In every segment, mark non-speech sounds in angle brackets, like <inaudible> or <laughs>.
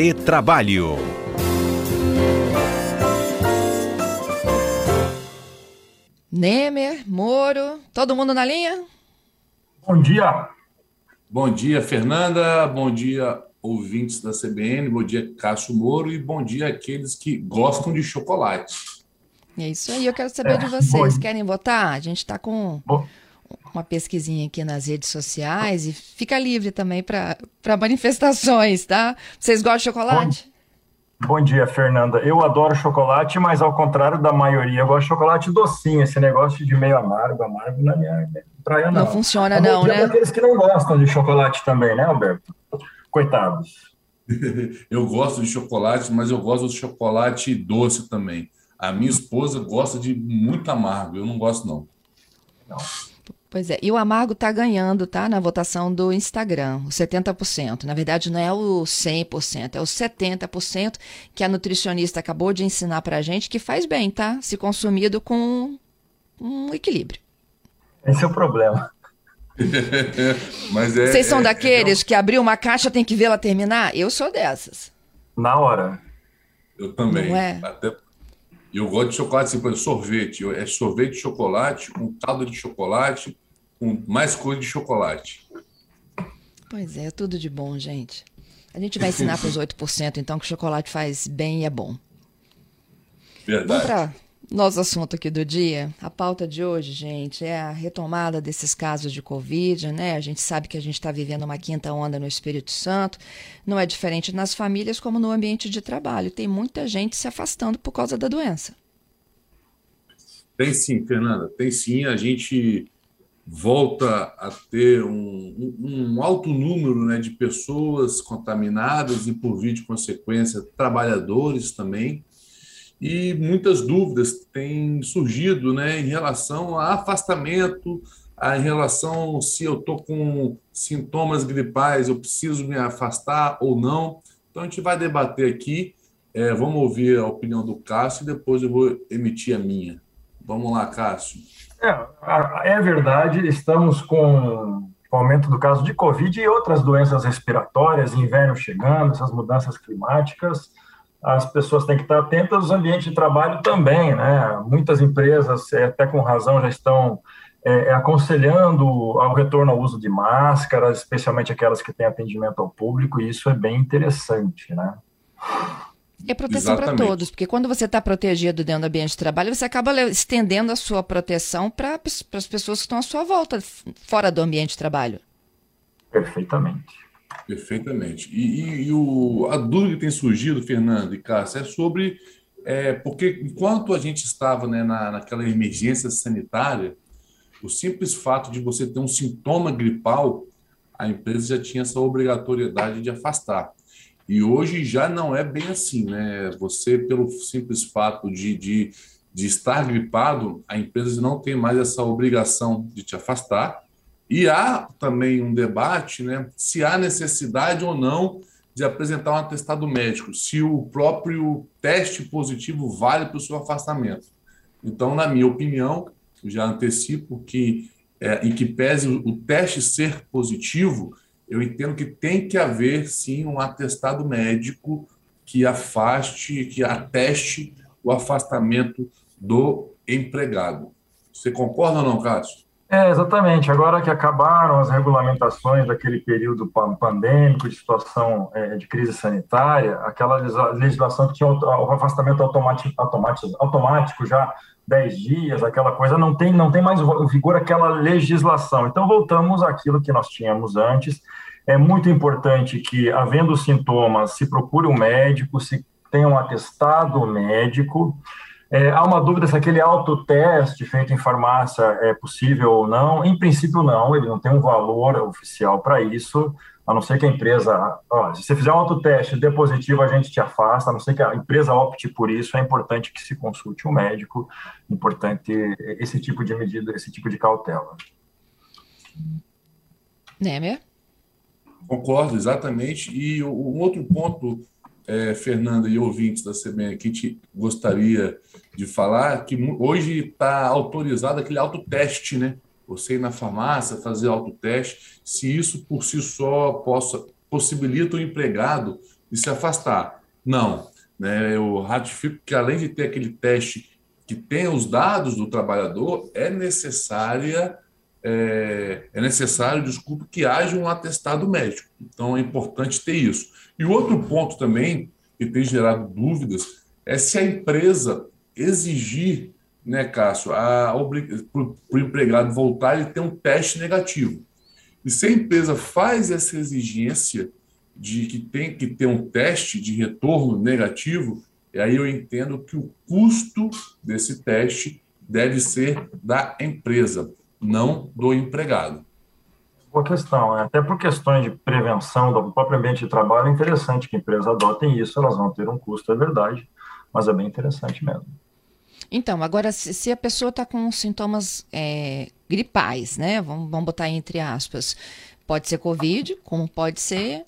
Retrabalho. Nemer, Moro, todo mundo na linha? Bom dia. Bom dia, Fernanda. Bom dia, ouvintes da CBN. Bom dia, Cássio Moro. E bom dia àqueles que gostam de chocolate. É isso aí, eu quero saber é, de vocês. Bom. Querem votar? A gente está com bom. Uma pesquisinha aqui nas redes sociais e fica livre também para manifestações, tá? Vocês gostam de chocolate? Bom. Bom dia, Fernanda. Eu adoro chocolate, mas ao contrário da maioria, eu gosto de chocolate docinho. Esse negócio de meio amargo, amargo na minha praia não. Não funciona não, né? aqueles que não gostam de chocolate também, né, Alberto? Coitados. <laughs> eu gosto de chocolate, mas eu gosto de chocolate doce também. A minha esposa gosta de muito amargo, eu não gosto não. Não. Pois é, e o amargo está ganhando, tá? Na votação do Instagram, o 70%. Na verdade, não é o 100%, é o 70% que a nutricionista acabou de ensinar para a gente que faz bem, tá? Se consumido com um equilíbrio. Esse é o problema. <laughs> Mas é, Vocês são é, daqueles é, que abriu uma caixa tem que vê-la terminar? Eu sou dessas. Na hora. Eu também. Não é? Até eu gosto de chocolate, assim, sorvete. É sorvete de chocolate, um caldo de chocolate, com mais coisa de chocolate. Pois é, tudo de bom, gente. A gente vai ensinar para os 8%, então, que o chocolate faz bem e é bom. Verdade. Vamos para nosso assunto aqui do dia. A pauta de hoje, gente, é a retomada desses casos de Covid, né? A gente sabe que a gente está vivendo uma quinta onda no Espírito Santo. Não é diferente nas famílias como no ambiente de trabalho. Tem muita gente se afastando por causa da doença. Tem sim, Fernanda. Tem sim. A gente volta a ter um, um, alto número né, de pessoas contaminadas e, por via de consequência, trabalhadores também e muitas dúvidas têm surgido né, em relação a afastamento, a, em relação se eu estou com sintomas gripais, eu preciso me afastar ou não. Então a gente vai debater aqui, é, vamos ouvir a opinião do Cássio e depois eu vou emitir a minha. Vamos lá, Cássio. É, é verdade, estamos com o aumento do caso de Covid e outras doenças respiratórias, inverno chegando, essas mudanças climáticas as pessoas têm que estar atentas aos ambientes de trabalho também, né? Muitas empresas, é, até com razão, já estão é, é, aconselhando ao retorno ao uso de máscaras, especialmente aquelas que têm atendimento ao público, e isso é bem interessante, né? É proteção para todos, porque quando você está protegido dentro do ambiente de trabalho, você acaba estendendo a sua proteção para as pessoas que estão à sua volta, fora do ambiente de trabalho. Perfeitamente. Perfeitamente. E, e, e o, a dúvida que tem surgido, Fernando e Cássio, é sobre. É, porque enquanto a gente estava né, na, naquela emergência sanitária, o simples fato de você ter um sintoma gripal, a empresa já tinha essa obrigatoriedade de afastar. E hoje já não é bem assim, né? Você, pelo simples fato de, de, de estar gripado, a empresa não tem mais essa obrigação de te afastar e há também um debate né, se há necessidade ou não de apresentar um atestado médico, se o próprio teste positivo vale para o seu afastamento. Então, na minha opinião, já antecipo que, é, em que pese o teste ser positivo, eu entendo que tem que haver sim um atestado médico que afaste, que ateste o afastamento do empregado. Você concorda ou não, Cássio? É, exatamente. Agora que acabaram as regulamentações daquele período pandêmico, de situação é, de crise sanitária, aquela legislação que tinha o afastamento automático, automático, já 10 dias, aquela coisa, não tem, não tem mais vigor aquela legislação. Então, voltamos àquilo que nós tínhamos antes. É muito importante que, havendo sintomas, se procure um médico, se tenha um atestado médico, é, há uma dúvida se aquele autoteste feito em farmácia é possível ou não. Em princípio, não, ele não tem um valor oficial para isso, a não ser que a empresa. Ó, se você fizer um autoteste e der positivo, a gente te afasta, a não ser que a empresa opte por isso, é importante que se consulte um médico, importante esse tipo de medida, esse tipo de cautela. Nemer? Concordo, exatamente. E um outro ponto é, Fernanda e ouvintes da CBN aqui te gostaria de falar que hoje está autorizado aquele autoteste, né? Você ir na farmácia fazer autoteste, se isso por si só possa possibilita o empregado de se afastar. Não. Né? Eu ratifico que, além de ter aquele teste que tenha os dados do trabalhador, é necessária é, é, necessário, desculpe, que haja um atestado médico. Então é importante ter isso. E outro ponto também que tem gerado dúvidas é se a empresa exigir, né, Cássio, para o empregado voltar e ter um teste negativo. E se a empresa faz essa exigência de que tem que ter um teste de retorno negativo, aí eu entendo que o custo desse teste deve ser da empresa, não do empregado. Boa questão. Né? Até por questões de prevenção do próprio ambiente de trabalho, é interessante que empresas adotem isso, elas vão ter um custo, é verdade, mas é bem interessante mesmo. Então, agora, se, se a pessoa está com sintomas é, gripais, né? Vamos, vamos botar entre aspas. Pode ser Covid, como pode ser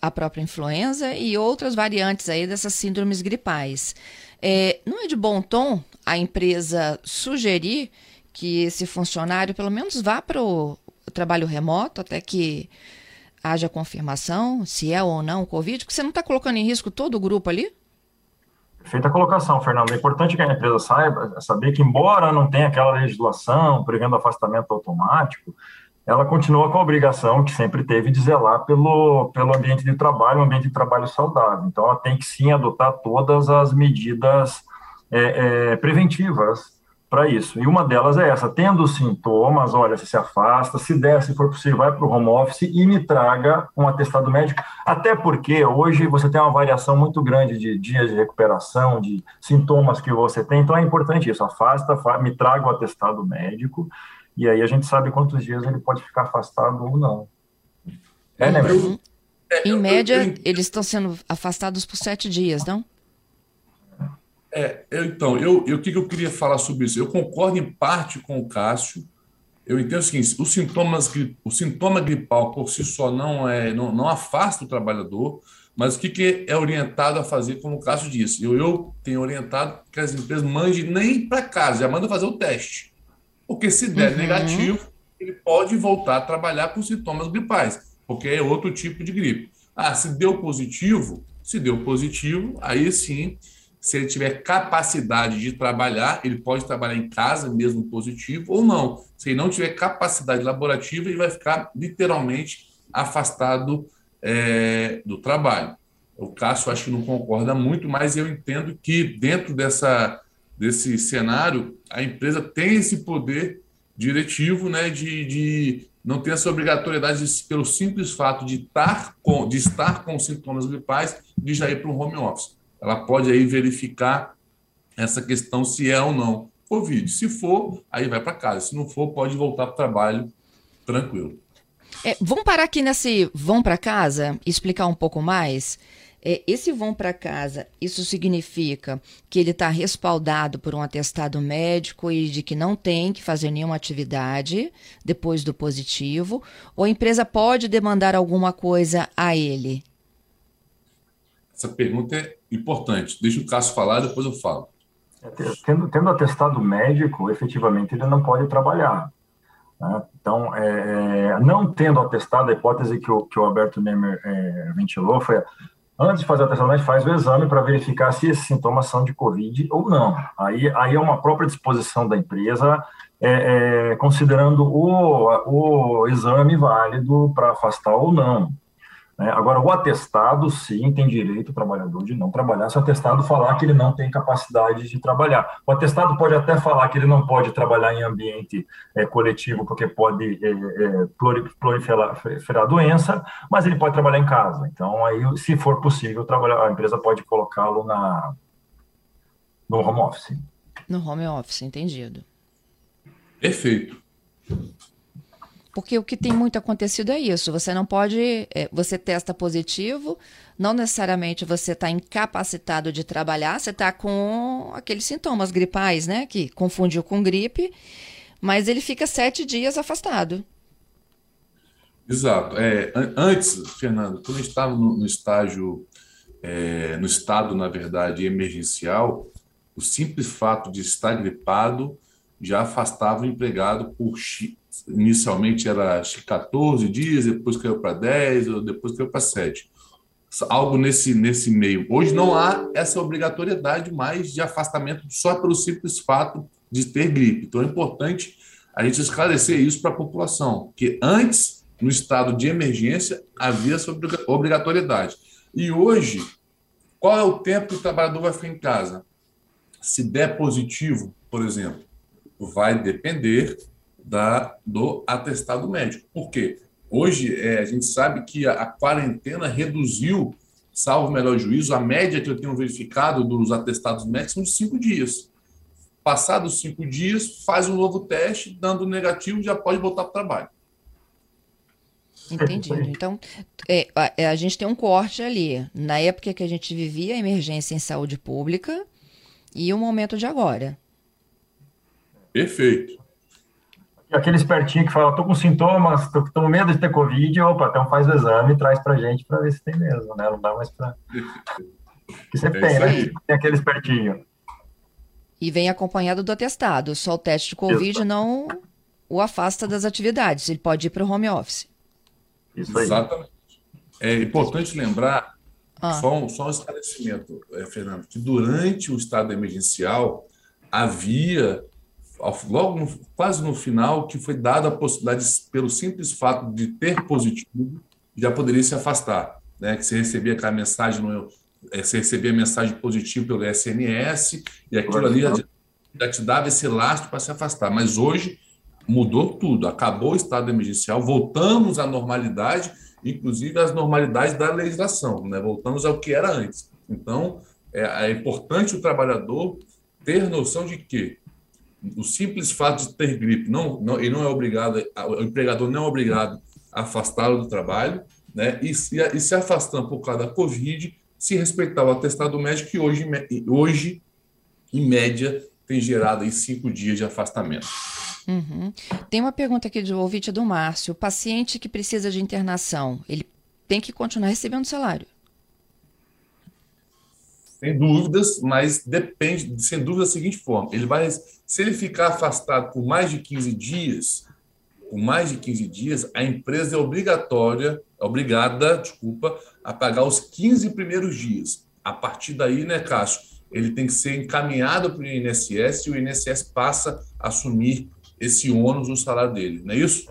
a própria influenza e outras variantes aí dessas síndromes gripais. É, não é de bom tom a empresa sugerir que esse funcionário pelo menos vá para o trabalho remoto até que haja confirmação se é ou não o Covid, porque você não está colocando em risco todo o grupo ali? Feita a colocação, Fernando. É importante que a empresa saiba, saber que, embora não tenha aquela legislação prevendo afastamento automático, ela continua com a obrigação que sempre teve de zelar pelo, pelo ambiente de trabalho, um ambiente de trabalho saudável. Então, ela tem que sim adotar todas as medidas é, é, preventivas para isso. E uma delas é essa: tendo sintomas, olha, se se afasta, se der, se for possível, vai para o home office e me traga um atestado médico. Até porque hoje você tem uma variação muito grande de dias de recuperação, de sintomas que você tem, então é importante isso: afasta, me traga o atestado médico, e aí a gente sabe quantos dias ele pode ficar afastado ou não. É, né. Em média, eles estão sendo afastados por sete dias, não? É, eu, então, eu, eu, o que eu queria falar sobre isso? Eu concordo em parte com o Cássio. Eu entendo o seguinte: os sintomas, o sintoma gripal por si só não, é, não, não afasta o trabalhador, mas o que, que é orientado a fazer, como o Cássio disse? Eu, eu tenho orientado que as empresas mandem nem para casa, já manda fazer o teste. Porque se der uhum. negativo, ele pode voltar a trabalhar com sintomas gripais, porque é outro tipo de gripe. Ah, se deu positivo, se deu positivo, aí sim se ele tiver capacidade de trabalhar, ele pode trabalhar em casa, mesmo positivo, ou não. Se ele não tiver capacidade laborativa, ele vai ficar literalmente afastado é, do trabalho. O Cássio acho que não concorda muito, mas eu entendo que dentro dessa, desse cenário, a empresa tem esse poder diretivo né, de, de não ter essa obrigatoriedade de, pelo simples fato de estar com, de estar com sintomas gripais, de já ir para um home office ela pode aí verificar essa questão se é ou não Covid. Se for, aí vai para casa. Se não for, pode voltar para o trabalho tranquilo. É, vamos parar aqui nesse vão para casa explicar um pouco mais. É, esse vão para casa, isso significa que ele está respaldado por um atestado médico e de que não tem que fazer nenhuma atividade depois do positivo, ou a empresa pode demandar alguma coisa a ele? Essa pergunta é importante. Deixa o Cássio falar, depois eu falo. Tendo, tendo atestado médico, efetivamente ele não pode trabalhar. Né? Então, é, é, não tendo atestado, a hipótese que o, que o Alberto Nemer é, ventilou foi antes de fazer o atestado médico, faz o exame para verificar se esses sintomas são de Covid ou não. Aí, aí é uma própria disposição da empresa, é, é, considerando o, o exame válido para afastar ou não. Né? Agora, o atestado, sim, tem direito o trabalhador de não trabalhar, se o atestado falar que ele não tem capacidade de trabalhar. O atestado pode até falar que ele não pode trabalhar em ambiente é, coletivo, porque pode é, é, proliferar a doença, mas ele pode trabalhar em casa. Então, aí, se for possível, a empresa pode colocá-lo na no home office. No home office, entendido. Perfeito. Porque o que tem muito acontecido é isso. Você não pode. É, você testa positivo, não necessariamente você está incapacitado de trabalhar, você está com aqueles sintomas gripais, né? Que confundiu com gripe, mas ele fica sete dias afastado. Exato. É, antes, Fernando, quando eu estava no, no estágio, é, no estado, na verdade, emergencial, o simples fato de estar gripado já afastava o empregado por inicialmente era 14 dias, depois caiu para 10, depois caiu para 7. algo nesse, nesse meio. Hoje não há essa obrigatoriedade mais de afastamento só pelo simples fato de ter gripe. Então é importante a gente esclarecer isso para a população, que antes, no estado de emergência, havia essa obrigatoriedade. E hoje, qual é o tempo que o trabalhador vai ficar em casa? Se der positivo, por exemplo, vai depender da, do atestado médico. Por quê? Hoje, é, a gente sabe que a, a, quarentena reduziu, salvo o melhor juízo, a média que eu tenho verificado dos atestados médicos são de cinco dias. Passados cinco dias, faz um novo teste, dando negativo, já pode voltar para o trabalho. Entendi. Então, é, a, é, a, gente tem um corte ali. Na época que a gente vivia a emergência em saúde pública e o momento de agora. Perfeito. E aquele espertinho que fala, tô com sintomas, tô, tô com medo de ter Covid, opa, então faz o exame e traz pra gente para ver se tem mesmo, né? Não dá mais para <laughs> Que sempre é tem, né? Tem aquele espertinho. E vem acompanhado do atestado. Só o teste de Covid não o afasta das atividades. Ele pode ir para o home office. Isso aí. Exatamente. É importante lembrar, ah. só, um, só um esclarecimento, é, Fernando, que durante o estado emergencial havia logo no, quase no final, que foi dada a possibilidade, pelo simples fato de ter positivo, já poderia se afastar. Né? Que você recebia aquela mensagem, no, é, você recebia mensagem positiva pelo SMS, e aquilo ali já, já te dava esse lastro para se afastar. Mas hoje mudou tudo, acabou o estado emergencial, voltamos à normalidade, inclusive às normalidades da legislação, né? voltamos ao que era antes. Então, é, é importante o trabalhador ter noção de que o simples fato de ter gripe, não, não, ele não é obrigado, o empregador não é obrigado a afastá-lo do trabalho, né? E se, e se afastando por causa da Covid, se respeitar o atestado médico, que hoje, hoje em média, tem gerado aí cinco dias de afastamento. Uhum. Tem uma pergunta aqui de ouvinte do Márcio. O paciente que precisa de internação, ele tem que continuar recebendo salário? Sem dúvidas, mas depende, sem dúvida, da seguinte forma: ele vai, se ele ficar afastado por mais de 15 dias, por mais de 15 dias, a empresa é obrigatória, obrigada, desculpa, a pagar os 15 primeiros dias. A partir daí, né, Cássio, ele tem que ser encaminhado para o INSS e o INSS passa a assumir esse ônus no salário dele, não é isso?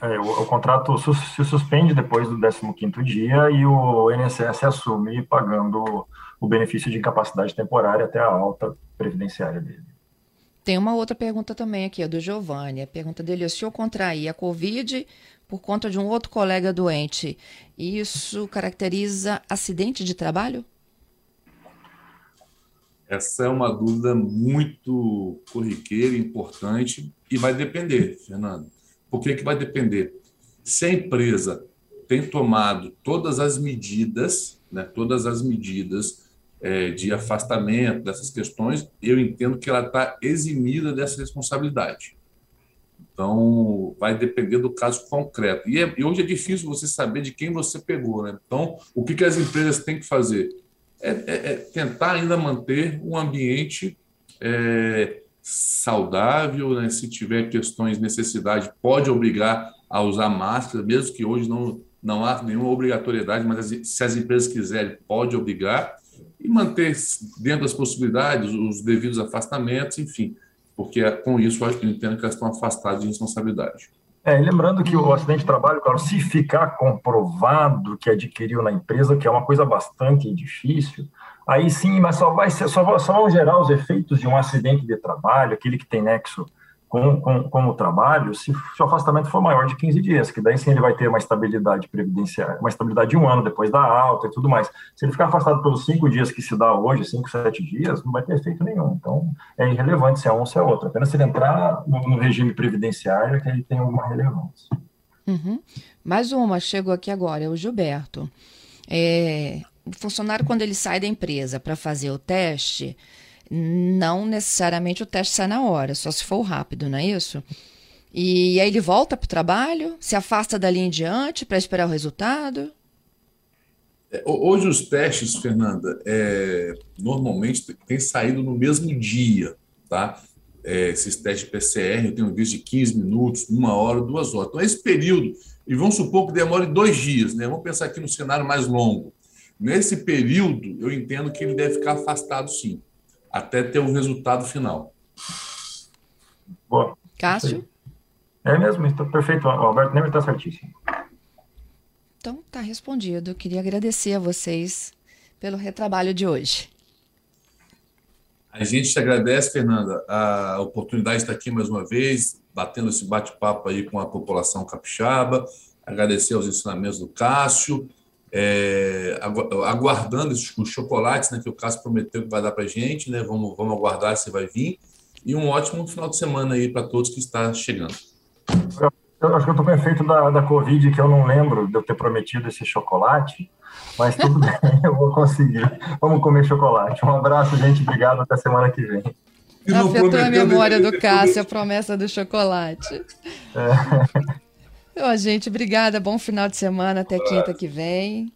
É, é, o, o, contrato se suspende depois do 15º dia e o INSS assume pagando o benefício de incapacidade temporária até a alta previdenciária dele. Tem uma outra pergunta também aqui, a do Giovanni. A pergunta dele é: se eu contrair a Covid por conta de um outro colega doente, isso caracteriza acidente de trabalho? Essa é uma dúvida muito corriqueira, importante, e vai depender, Fernando. Por que, que vai depender? Se a empresa tem tomado todas as medidas, né, todas as medidas é, de afastamento dessas questões, eu entendo que ela está eximida dessa responsabilidade. Então, vai depender do caso concreto. E, é, e, hoje é difícil você saber de quem você pegou. Né? Então, o que, que as empresas têm que fazer? É, é, é tentar ainda manter um ambiente é, saudável, né? se tiver questões, necessidade, pode obrigar a usar máscara, mesmo que hoje não, não há nenhuma obrigatoriedade, mas se as empresas quiserem, pode obrigar e manter dentro das possibilidades os devidos afastamentos, enfim, porque com isso eu entendo que elas estão afastadas de responsabilidade. É, lembrando que o acidente de trabalho, claro, se ficar comprovado que adquiriu na empresa, que é uma coisa bastante difícil, aí sim, mas só vai ser, só, só vão gerar os efeitos de um acidente de trabalho, aquele que tem nexo com, com, com o trabalho se, se, o afastamento for maior de 15 dias, que daí sim ele vai ter uma estabilidade previdenciária, uma estabilidade de um ano depois da alta e tudo mais. Se ele ficar afastado pelos cinco dias que se dá hoje, cinco, sete dias, não vai ter efeito nenhum. Então, é irrelevante se é um ou se é outro. Apenas se ele entrar no, no regime previdenciário é que ele tem alguma relevância. Uhum. Mais uma, chegou aqui agora, é o Gilberto. É, o funcionário, quando ele sai da empresa para fazer o teste, não necessariamente o teste sai na hora, só se for rápido, não é isso? E aí ele volta para o trabalho, se afasta dali em diante para esperar o resultado? É, hoje os testes, Fernanda, é, normalmente têm saído no mesmo dia, tá? É, esses testes PCR, eu tenho visto de 15 minutos, uma hora, duas horas. Então, esse período, e vamos supor que demore dois dias, né? Vamos pensar aqui no cenário mais longo. Nesse período, eu entendo que ele deve ficar afastado, sim, até ter o resultado final. Boa. Cássio? É mesmo, está perfeito. O Alberto Nemer está certíssimo. Então, está respondido. Eu queria agradecer a vocês pelo retrabalho de hoje. A gente te agradece, Fernanda, a oportunidade de estar aqui mais uma vez, batendo esse bate-papo aí com a população capixaba, agradecer aos ensinamentos do Cássio, é, aguardando os chocolates né, que o Cássio prometeu que vai dar para a gente, né? Vamos, vamos aguardar se vai vir. E um ótimo final de semana aí para todos que está chegando. Eu, acho que eu estou com efeito da, da Covid, que eu não lembro de eu ter prometido esse chocolate, mas tudo <laughs> bem, eu vou conseguir. Vamos comer chocolate. Um abraço, gente. Obrigado. Até semana que vem. Afetou a memória do Cássio, a promessa do chocolate. É. Ó, gente, obrigada. Bom final de semana. Até quinta que vem.